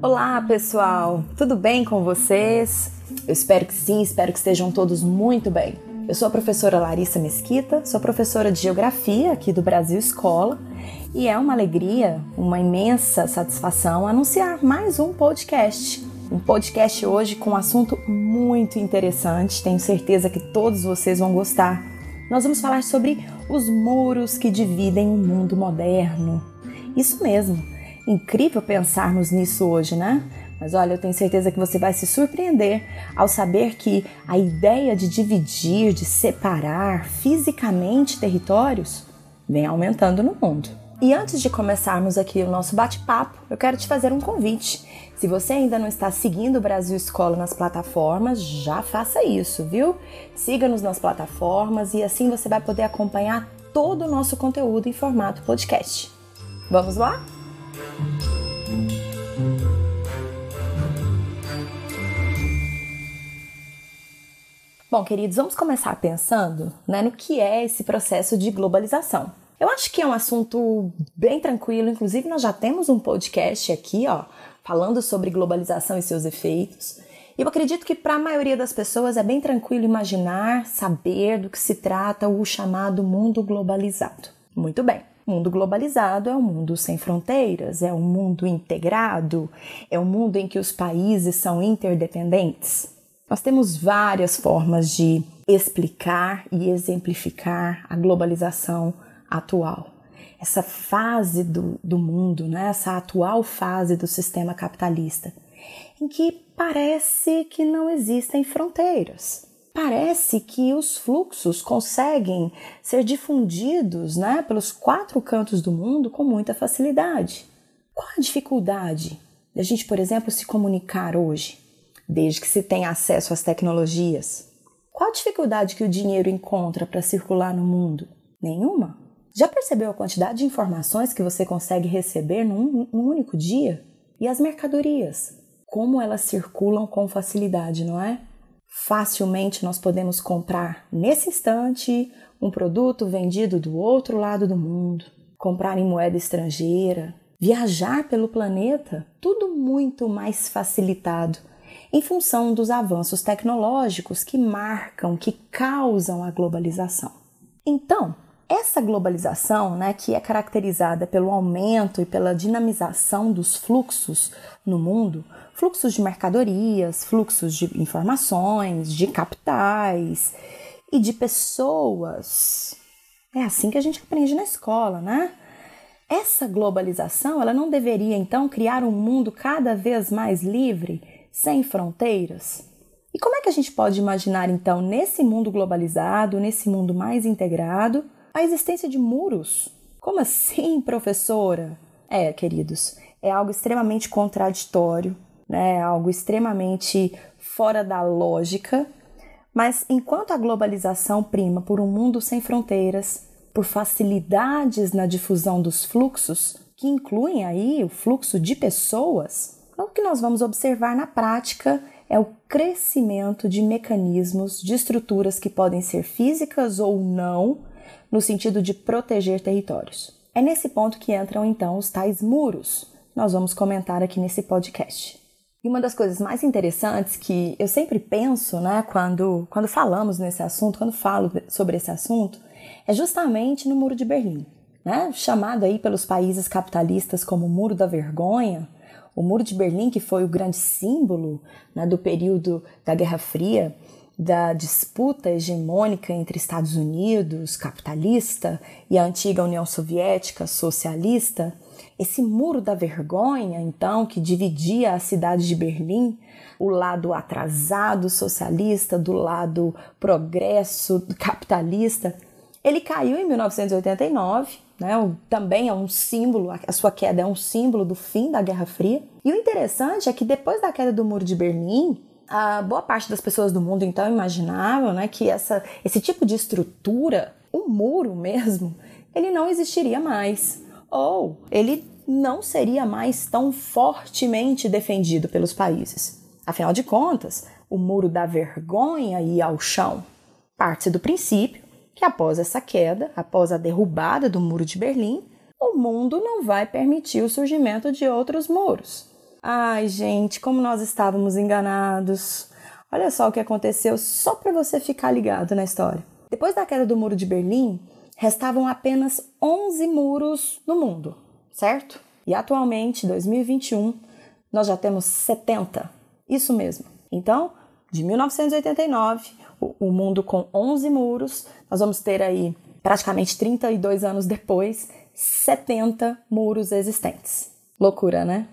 Olá, pessoal! Tudo bem com vocês? Eu espero que sim, espero que estejam todos muito bem. Eu sou a professora Larissa Mesquita, sou professora de Geografia aqui do Brasil Escola e é uma alegria, uma imensa satisfação anunciar mais um podcast. Um podcast hoje com um assunto muito interessante, tenho certeza que todos vocês vão gostar. Nós vamos falar sobre os muros que dividem o mundo moderno. Isso mesmo, incrível pensarmos nisso hoje, né? Mas olha, eu tenho certeza que você vai se surpreender ao saber que a ideia de dividir, de separar fisicamente territórios vem aumentando no mundo. E antes de começarmos aqui o nosso bate-papo, eu quero te fazer um convite. Se você ainda não está seguindo o Brasil Escola nas plataformas, já faça isso, viu? Siga-nos nas plataformas e assim você vai poder acompanhar todo o nosso conteúdo em formato podcast. Vamos lá? Bom, queridos, vamos começar pensando né, no que é esse processo de globalização. Eu acho que é um assunto bem tranquilo, inclusive nós já temos um podcast aqui, ó, falando sobre globalização e seus efeitos. E eu acredito que para a maioria das pessoas é bem tranquilo imaginar, saber do que se trata o chamado mundo globalizado. Muito bem. Mundo globalizado é um mundo sem fronteiras, é um mundo integrado, é um mundo em que os países são interdependentes. Nós temos várias formas de explicar e exemplificar a globalização atual. Essa fase do, do mundo, né? essa atual fase do sistema capitalista, em que parece que não existem fronteiras. Parece que os fluxos conseguem ser difundidos né, pelos quatro cantos do mundo com muita facilidade. Qual a dificuldade da gente, por exemplo, se comunicar hoje? desde que se tenha acesso às tecnologias. Qual a dificuldade que o dinheiro encontra para circular no mundo? Nenhuma. Já percebeu a quantidade de informações que você consegue receber num, único dia? E as mercadorias? Como elas circulam com facilidade, não é? Facilmente nós podemos comprar nesse instante um produto vendido do outro lado do mundo, comprar em moeda estrangeira, viajar pelo planeta, tudo muito mais facilitado em função dos avanços tecnológicos que marcam, que causam a globalização. Então, essa globalização, né, que é caracterizada pelo aumento e pela dinamização dos fluxos no mundo, fluxos de mercadorias, fluxos de informações, de capitais e de pessoas. É assim que a gente aprende na escola, né? Essa globalização, ela não deveria então criar um mundo cada vez mais livre sem fronteiras? E como é que a gente pode imaginar então, nesse mundo globalizado, nesse mundo mais integrado, a existência de muros? Como assim, professora? É, queridos, é algo extremamente contraditório, né? É algo extremamente fora da lógica. Mas enquanto a globalização prima por um mundo sem fronteiras, por facilidades na difusão dos fluxos, que incluem aí o fluxo de pessoas, o que nós vamos observar na prática é o crescimento de mecanismos, de estruturas que podem ser físicas ou não, no sentido de proteger territórios. É nesse ponto que entram então os tais muros. Nós vamos comentar aqui nesse podcast. E uma das coisas mais interessantes que eu sempre penso, né, quando, quando falamos nesse assunto, quando falo sobre esse assunto, é justamente no Muro de Berlim, né, chamado aí pelos países capitalistas como Muro da Vergonha, o Muro de Berlim, que foi o grande símbolo né, do período da Guerra Fria, da disputa hegemônica entre Estados Unidos, capitalista, e a antiga União Soviética, socialista, esse muro da vergonha, então, que dividia a cidade de Berlim, o lado atrasado socialista do lado progresso capitalista, ele caiu em 1989 né? Também é um símbolo, a sua queda é um símbolo do fim da Guerra Fria. E o interessante é que depois da queda do Muro de Berlim, a boa parte das pessoas do mundo então imaginavam né, que essa, esse tipo de estrutura, o muro mesmo, ele não existiria mais. Ou ele não seria mais tão fortemente defendido pelos países. Afinal de contas, o muro da vergonha ia ao chão. Parte-se do princípio que após essa queda, após a derrubada do Muro de Berlim, o mundo não vai permitir o surgimento de outros muros. Ai, gente, como nós estávamos enganados. Olha só o que aconteceu, só para você ficar ligado na história. Depois da queda do Muro de Berlim, restavam apenas 11 muros no mundo, certo? E atualmente, 2021, nós já temos 70. Isso mesmo. Então, de 1989, o mundo com 11 muros, nós vamos ter aí praticamente 32 anos depois, 70 muros existentes. Loucura, né?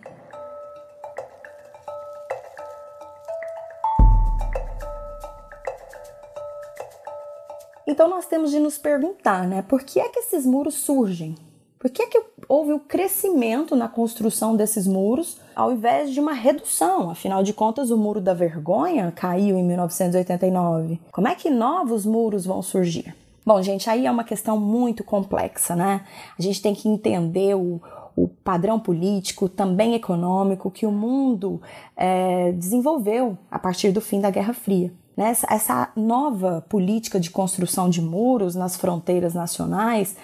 Então nós temos de nos perguntar, né, por que é que esses muros surgem? Por que é que houve o crescimento na construção desses muros ao invés de uma redução? Afinal de contas, o muro da vergonha caiu em 1989. Como é que novos muros vão surgir? Bom, gente, aí é uma questão muito complexa, né? A gente tem que entender o, o padrão político, também econômico, que o mundo é, desenvolveu a partir do fim da Guerra Fria. Né? Essa, nova política de construção de muros nas fronteiras nacionais,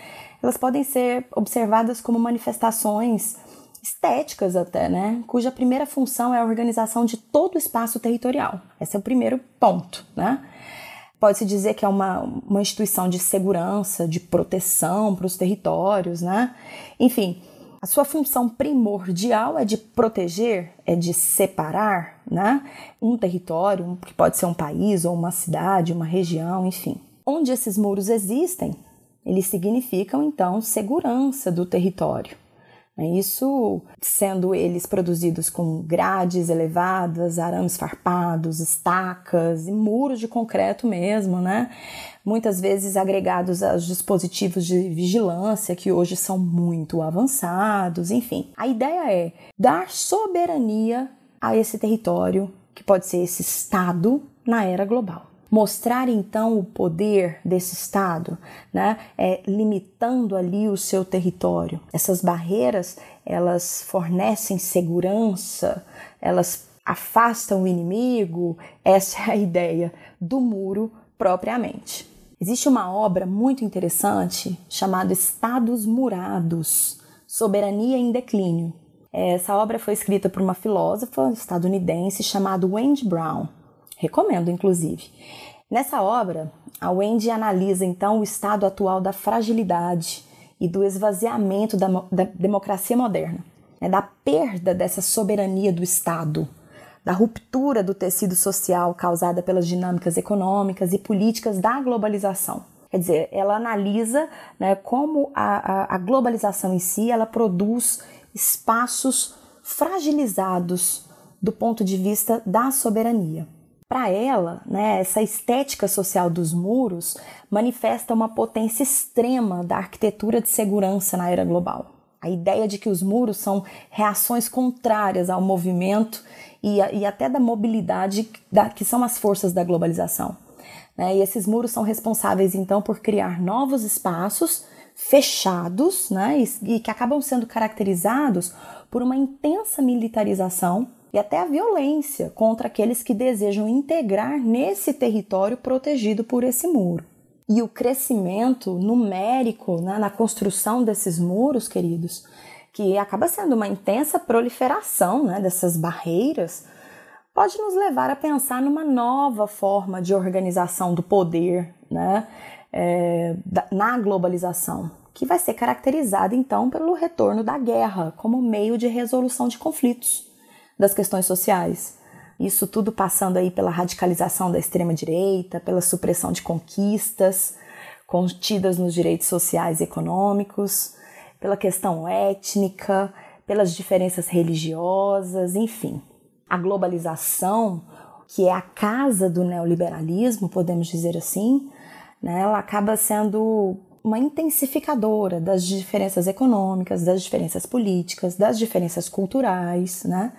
elas podem ser observadas como manifestações estéticas até, né? Cuja primeira função é a organização de todo o espaço territorial. Esse é o primeiro ponto, né? Pode-se dizer que é uma, uma instituição de segurança, de proteção para os territórios, né? Enfim, a sua função primordial é de proteger, é de separar, né? Um território, que pode ser um país ou uma cidade, uma região, enfim. Onde esses muros existem, eles significam então segurança do território. Né? Isso sendo eles produzidos com grades elevadas, arames farpados, estacas e muros de concreto mesmo, né? Muitas vezes agregados aos dispositivos de vigilância que hoje são muito avançados, enfim. A ideia é dar soberania a esse território, que pode ser esse estado na era global mostrar então o poder desse Estado, né? É, limitando ali o seu território. Essas barreiras elas fornecem segurança, elas afastam o inimigo. Essa é a ideia do muro propriamente. Existe uma obra muito interessante chamada Estados Murados, Soberania em Declínio. Essa obra foi escrita por uma filósofa estadunidense chamada Wendy Brown. Recomendo, inclusive. Nessa obra, a Wendy analisa então o estado atual da fragilidade e do esvaziamento da, da democracia moderna, né, da perda dessa soberania do Estado, da ruptura do tecido social causada pelas dinâmicas econômicas e políticas da globalização. Quer dizer, ela analisa né, como a, a, a globalização em si ela produz espaços fragilizados do ponto de vista da soberania. Para ela, né, essa estética social dos muros manifesta uma potência extrema da arquitetura de segurança na era global. A ideia de que os muros são reações contrárias ao movimento e, e até da mobilidade da, que são as forças da globalização. Né? E esses muros são responsáveis então por criar novos espaços fechados né? e, e que acabam sendo caracterizados por uma intensa militarização e até a violência contra aqueles que desejam integrar nesse território protegido por esse muro. E o crescimento numérico né, na construção desses muros, queridos, que acaba sendo uma intensa proliferação né, dessas barreiras, pode nos levar a pensar numa nova forma de organização do poder né, é, na globalização, que vai ser caracterizada então pelo retorno da guerra como meio de resolução de conflitos das questões sociais. Isso tudo passando aí pela radicalização da extrema direita, pela supressão de conquistas contidas nos direitos sociais e econômicos, pela questão étnica, pelas diferenças religiosas, enfim. A globalização, que é a casa do neoliberalismo, podemos dizer assim, né, ela acaba sendo uma intensificadora das diferenças econômicas, das diferenças políticas, das diferenças culturais, né?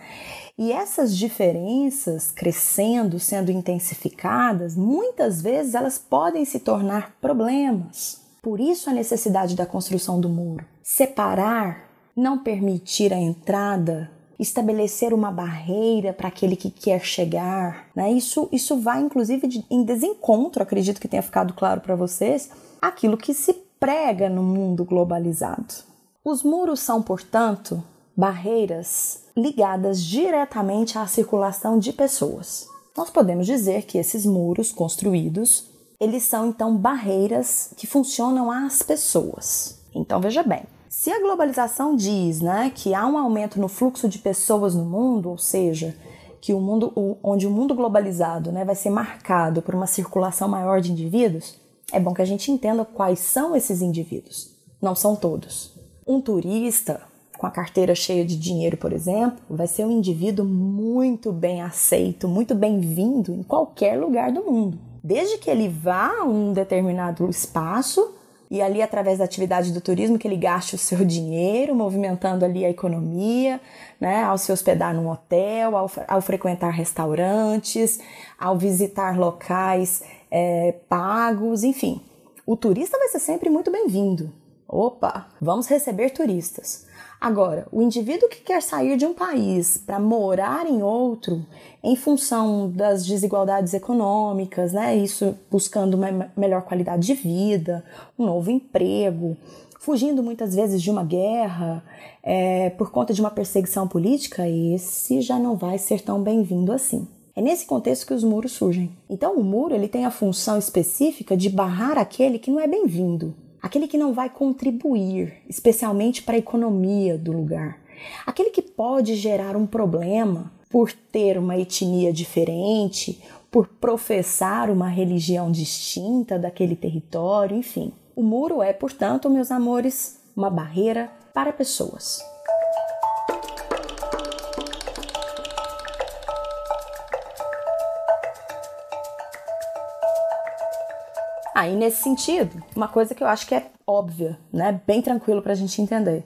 E essas diferenças crescendo, sendo intensificadas, muitas vezes elas podem se tornar problemas. Por isso a necessidade da construção do muro. Separar, não permitir a entrada estabelecer uma barreira para aquele que quer chegar, né? Isso, isso vai inclusive em desencontro, acredito que tenha ficado claro para vocês, aquilo que se prega no mundo globalizado. Os muros são, portanto, barreiras ligadas diretamente à circulação de pessoas. Nós podemos dizer que esses muros construídos, eles são então barreiras que funcionam às pessoas. Então veja bem, se a globalização diz né, que há um aumento no fluxo de pessoas no mundo, ou seja, que o mundo, onde o mundo globalizado né, vai ser marcado por uma circulação maior de indivíduos, é bom que a gente entenda quais são esses indivíduos. Não são todos. Um turista com a carteira cheia de dinheiro, por exemplo, vai ser um indivíduo muito bem aceito, muito bem-vindo em qualquer lugar do mundo. Desde que ele vá a um determinado espaço e ali através da atividade do turismo que ele gaste o seu dinheiro, movimentando ali a economia, né, ao se hospedar num hotel, ao, ao frequentar restaurantes, ao visitar locais é, pagos, enfim. O turista vai ser sempre muito bem-vindo. Opa, vamos receber turistas. Agora, o indivíduo que quer sair de um país para morar em outro, em função das desigualdades econômicas, né? Isso buscando uma melhor qualidade de vida, um novo emprego, fugindo muitas vezes de uma guerra, é, por conta de uma perseguição política, esse já não vai ser tão bem-vindo assim. É nesse contexto que os muros surgem. Então, o muro ele tem a função específica de barrar aquele que não é bem-vindo, aquele que não vai contribuir, especialmente para a economia do lugar, aquele que pode gerar um problema por ter uma etnia diferente, por professar uma religião distinta daquele território, enfim. O muro é, portanto, meus amores, uma barreira para pessoas. Aí, ah, nesse sentido, uma coisa que eu acho que é óbvia, né, bem tranquilo para a gente entender,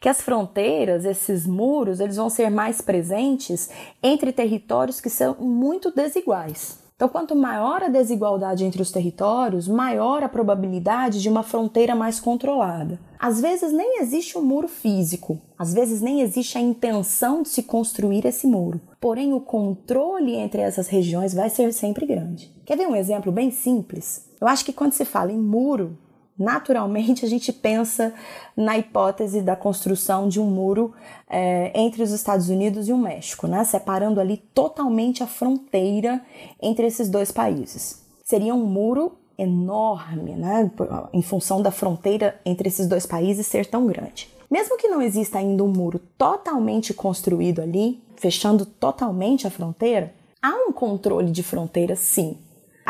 que as fronteiras, esses muros, eles vão ser mais presentes entre territórios que são muito desiguais. Então, quanto maior a desigualdade entre os territórios, maior a probabilidade de uma fronteira mais controlada. Às vezes nem existe um muro físico, às vezes nem existe a intenção de se construir esse muro. Porém, o controle entre essas regiões vai ser sempre grande. Quer ver um exemplo bem simples? Eu acho que quando se fala em muro, naturalmente a gente pensa na hipótese da construção de um muro é, entre os Estados Unidos e o México, né? separando ali totalmente a fronteira entre esses dois países. Seria um muro enorme, né? em função da fronteira entre esses dois países ser tão grande. Mesmo que não exista ainda um muro totalmente construído ali, fechando totalmente a fronteira, há um controle de fronteira sim,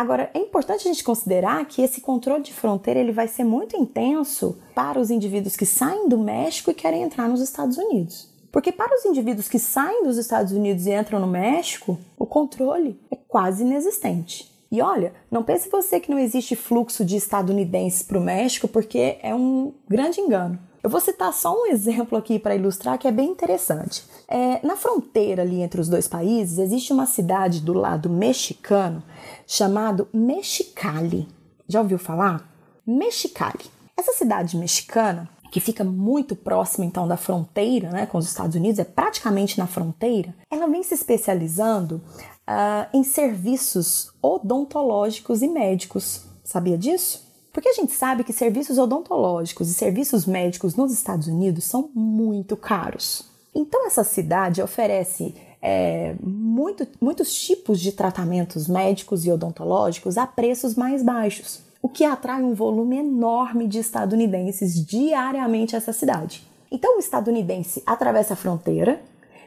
Agora, é importante a gente considerar que esse controle de fronteira ele vai ser muito intenso para os indivíduos que saem do México e querem entrar nos Estados Unidos. Porque para os indivíduos que saem dos Estados Unidos e entram no México, o controle é quase inexistente. E olha, não pense você que não existe fluxo de estadunidenses para o México, porque é um grande engano. Eu vou citar só um exemplo aqui para ilustrar que é bem interessante. É, na fronteira ali entre os dois países, existe uma cidade do lado mexicano chamado Mexicali. Já ouviu falar? Mexicali. Essa cidade mexicana, que fica muito próxima então da fronteira né, com os Estados Unidos, é praticamente na fronteira, ela vem se especializando uh, em serviços odontológicos e médicos. Sabia disso? Porque a gente sabe que serviços odontológicos e serviços médicos nos Estados Unidos são muito caros. Então, essa cidade oferece é, muito, muitos tipos de tratamentos médicos e odontológicos a preços mais baixos, o que atrai um volume enorme de estadunidenses diariamente a essa cidade. Então, o estadunidense atravessa a fronteira,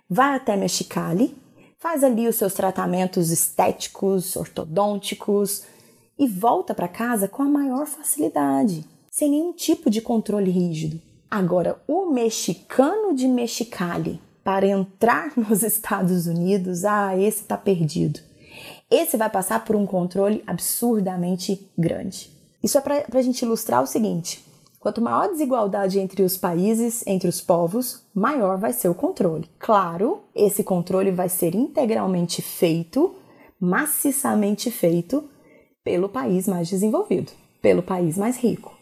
vai até Mexicali, faz ali os seus tratamentos estéticos, ortodônticos, e volta para casa com a maior facilidade, sem nenhum tipo de controle rígido. Agora, o mexicano de Mexicali para entrar nos Estados Unidos, ah, esse está perdido. Esse vai passar por um controle absurdamente grande. Isso é para a gente ilustrar o seguinte: quanto maior a desigualdade entre os países, entre os povos, maior vai ser o controle. Claro, esse controle vai ser integralmente feito, maciçamente feito, pelo país mais desenvolvido, pelo país mais rico.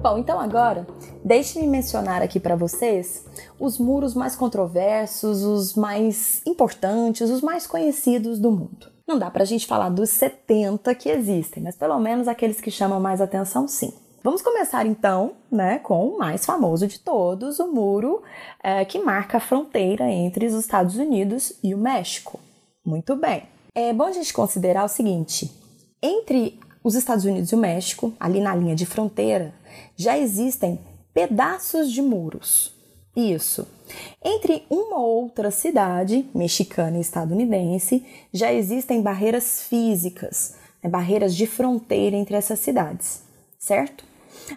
Bom, então agora, deixe-me mencionar aqui para vocês os muros mais controversos, os mais importantes, os mais conhecidos do mundo. Não dá para a gente falar dos 70 que existem, mas pelo menos aqueles que chamam mais atenção, sim. Vamos começar então, né, com o mais famoso de todos, o muro é, que marca a fronteira entre os Estados Unidos e o México. Muito bem. É bom a gente considerar o seguinte: entre os Estados Unidos e o México, ali na linha de fronteira, já existem pedaços de muros. Isso. Entre uma ou outra cidade, mexicana e estadunidense, já existem barreiras físicas, né, barreiras de fronteira entre essas cidades, certo?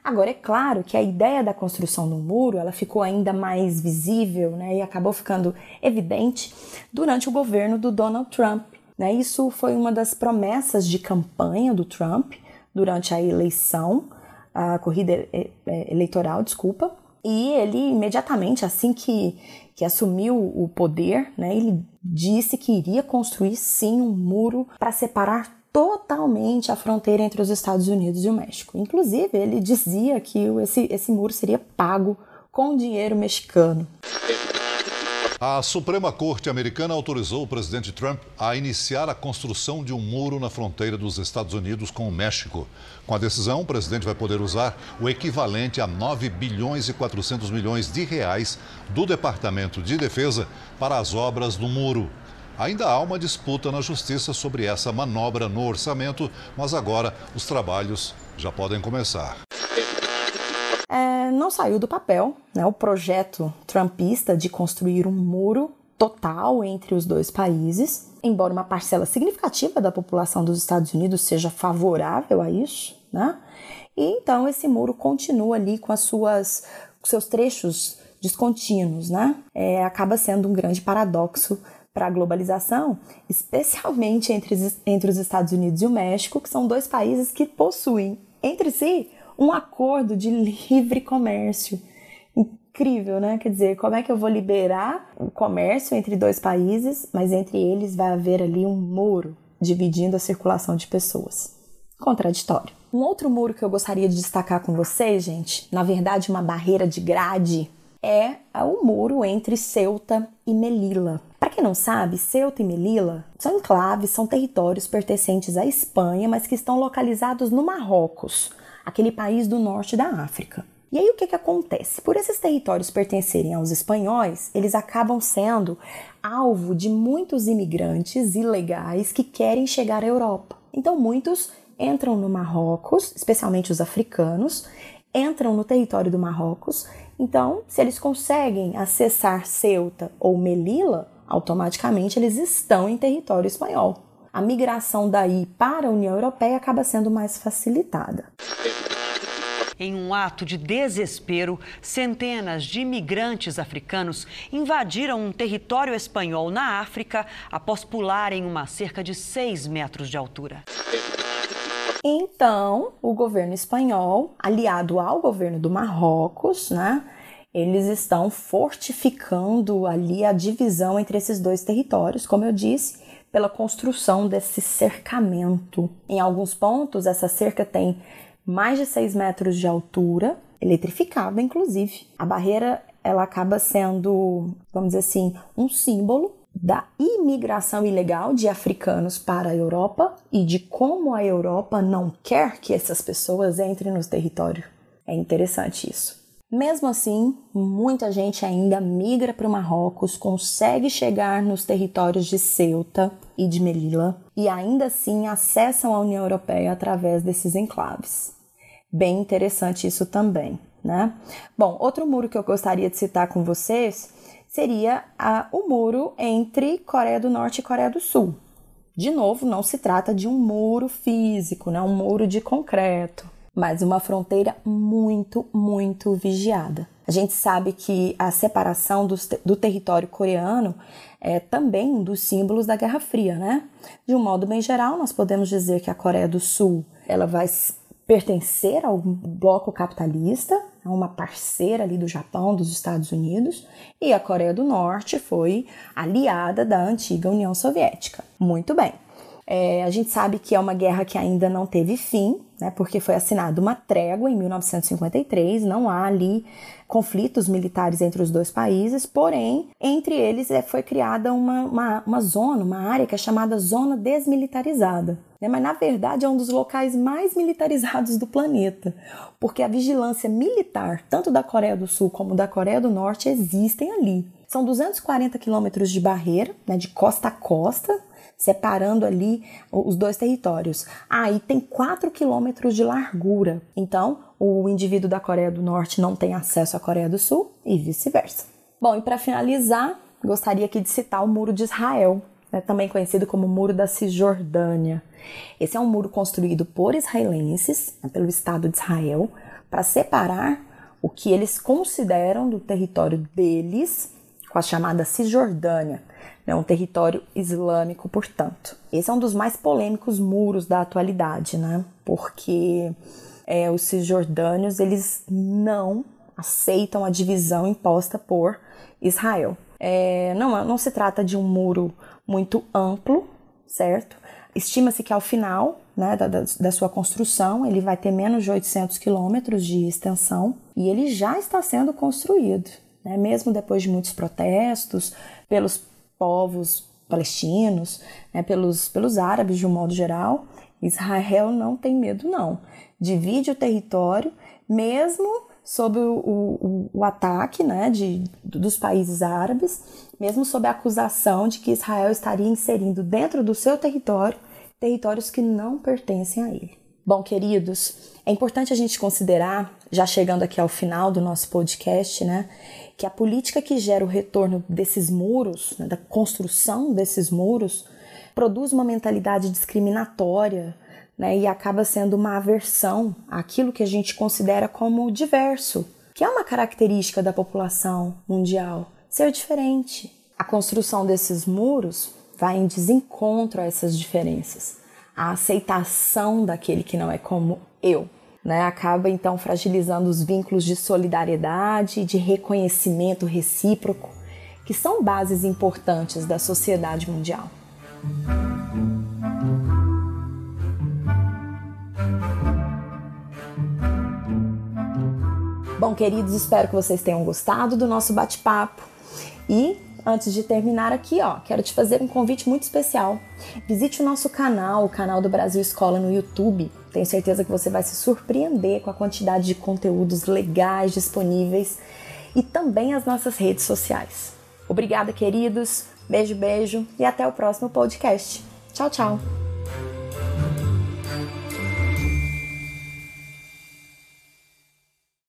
Agora, é claro que a ideia da construção do muro ela ficou ainda mais visível né, e acabou ficando evidente durante o governo do Donald Trump. Né? Isso foi uma das promessas de campanha do Trump durante a eleição a corrida eleitoral, desculpa, e ele imediatamente, assim que, que assumiu o poder, né, ele disse que iria construir sim um muro para separar totalmente a fronteira entre os Estados Unidos e o México. Inclusive, ele dizia que esse, esse muro seria pago com dinheiro mexicano. A Suprema Corte Americana autorizou o presidente Trump a iniciar a construção de um muro na fronteira dos Estados Unidos com o México. Com a decisão, o presidente vai poder usar o equivalente a 9 bilhões e 400 milhões de reais do Departamento de Defesa para as obras do muro. Ainda há uma disputa na justiça sobre essa manobra no orçamento, mas agora os trabalhos já podem começar é, não saiu do papel né, o projeto trumpista de construir um muro total entre os dois países, embora uma parcela significativa da população dos Estados Unidos seja favorável a isso, né? E então esse muro continua ali com as suas com seus trechos descontínuos, né? É, acaba sendo um grande paradoxo para a globalização, especialmente entre, entre os Estados Unidos e o México, que são dois países que possuem entre si um acordo de livre comércio. Incrível, né? Quer dizer, como é que eu vou liberar o comércio entre dois países, mas entre eles vai haver ali um muro dividindo a circulação de pessoas? Contraditório. Um outro muro que eu gostaria de destacar com vocês, gente, na verdade, uma barreira de grade, é o muro entre Ceuta e Melilla. Para quem não sabe, Ceuta e Melilla são enclaves, são territórios pertencentes à Espanha, mas que estão localizados no Marrocos aquele país do norte da África. E aí o que, que acontece? Por esses territórios pertencerem aos espanhóis, eles acabam sendo alvo de muitos imigrantes ilegais que querem chegar à Europa. Então muitos entram no Marrocos, especialmente os africanos, entram no território do Marrocos. Então, se eles conseguem acessar Ceuta ou Melilla, automaticamente eles estão em território espanhol a migração daí para a União Europeia acaba sendo mais facilitada. Em um ato de desespero, centenas de imigrantes africanos invadiram um território espanhol na África após pularem uma cerca de 6 metros de altura. Então, o governo espanhol, aliado ao governo do Marrocos, né, eles estão fortificando ali a divisão entre esses dois territórios, como eu disse, pela construção desse cercamento. Em alguns pontos, essa cerca tem mais de 6 metros de altura, eletrificada inclusive. A barreira ela acaba sendo, vamos dizer assim, um símbolo da imigração ilegal de africanos para a Europa e de como a Europa não quer que essas pessoas entrem nos territórios. É interessante isso. Mesmo assim, muita gente ainda migra para o Marrocos, consegue chegar nos territórios de Ceuta e de Melilla e ainda assim acessam a União Europeia através desses enclaves. Bem interessante isso também, né? Bom, outro muro que eu gostaria de citar com vocês seria a, o muro entre Coreia do Norte e Coreia do Sul. De novo, não se trata de um muro físico, né? um muro de concreto mas uma fronteira muito, muito vigiada. A gente sabe que a separação do, do território coreano é também um dos símbolos da Guerra Fria, né? De um modo bem geral, nós podemos dizer que a Coreia do Sul ela vai pertencer ao bloco capitalista, a uma parceira ali do Japão, dos Estados Unidos, e a Coreia do Norte foi aliada da antiga União Soviética. Muito bem. É, a gente sabe que é uma guerra que ainda não teve fim, né, porque foi assinada uma trégua em 1953, não há ali conflitos militares entre os dois países, porém, entre eles é, foi criada uma, uma, uma zona, uma área que é chamada Zona Desmilitarizada. Né? Mas, na verdade, é um dos locais mais militarizados do planeta, porque a vigilância militar, tanto da Coreia do Sul como da Coreia do Norte, existem ali. São 240 quilômetros de barreira, né, de costa a costa, separando ali os dois territórios. Aí ah, tem 4 quilômetros de largura. Então, o indivíduo da Coreia do Norte não tem acesso à Coreia do Sul e vice-versa. Bom, e para finalizar, gostaria aqui de citar o Muro de Israel, né, também conhecido como Muro da Cisjordânia. Esse é um muro construído por israelenses, né, pelo Estado de Israel, para separar o que eles consideram do território deles, com a chamada Cisjordânia, né, um território islâmico, portanto. Esse é um dos mais polêmicos muros da atualidade, né? Porque é, os cisjordânios eles não aceitam a divisão imposta por Israel. É, não, não se trata de um muro muito amplo, certo? Estima-se que ao final né, da, da, sua construção ele vai ter menos de 800 quilômetros de extensão e ele já está sendo construído, né, mesmo depois de muitos protestos pelos povos palestinos, né, pelos, pelos árabes de um modo geral, Israel não tem medo, não. Divide o território, mesmo sob o, o, o, ataque né, de, dos países árabes, mesmo sob a acusação de que Israel estaria inserindo dentro do seu território territórios que não pertencem a ele. Bom, queridos, é importante a gente considerar, já chegando aqui ao final do nosso podcast, né, que a política que gera o retorno desses muros, né, da construção desses muros, produz uma mentalidade discriminatória né, e acaba sendo uma aversão àquilo que a gente considera como diverso, que é uma característica da população mundial, ser diferente. A construção desses muros vai em desencontro a essas diferenças, a aceitação daquele que não é como eu né, acaba então fragilizando os vínculos de solidariedade, de reconhecimento recíproco, que são bases importantes da sociedade mundial. Bom, queridos, espero que vocês tenham gostado do nosso bate-papo e Antes de terminar aqui, ó, quero te fazer um convite muito especial. Visite o nosso canal, o canal do Brasil Escola no YouTube. Tenho certeza que você vai se surpreender com a quantidade de conteúdos legais disponíveis e também as nossas redes sociais. Obrigada, queridos. Beijo, beijo e até o próximo podcast. Tchau, tchau.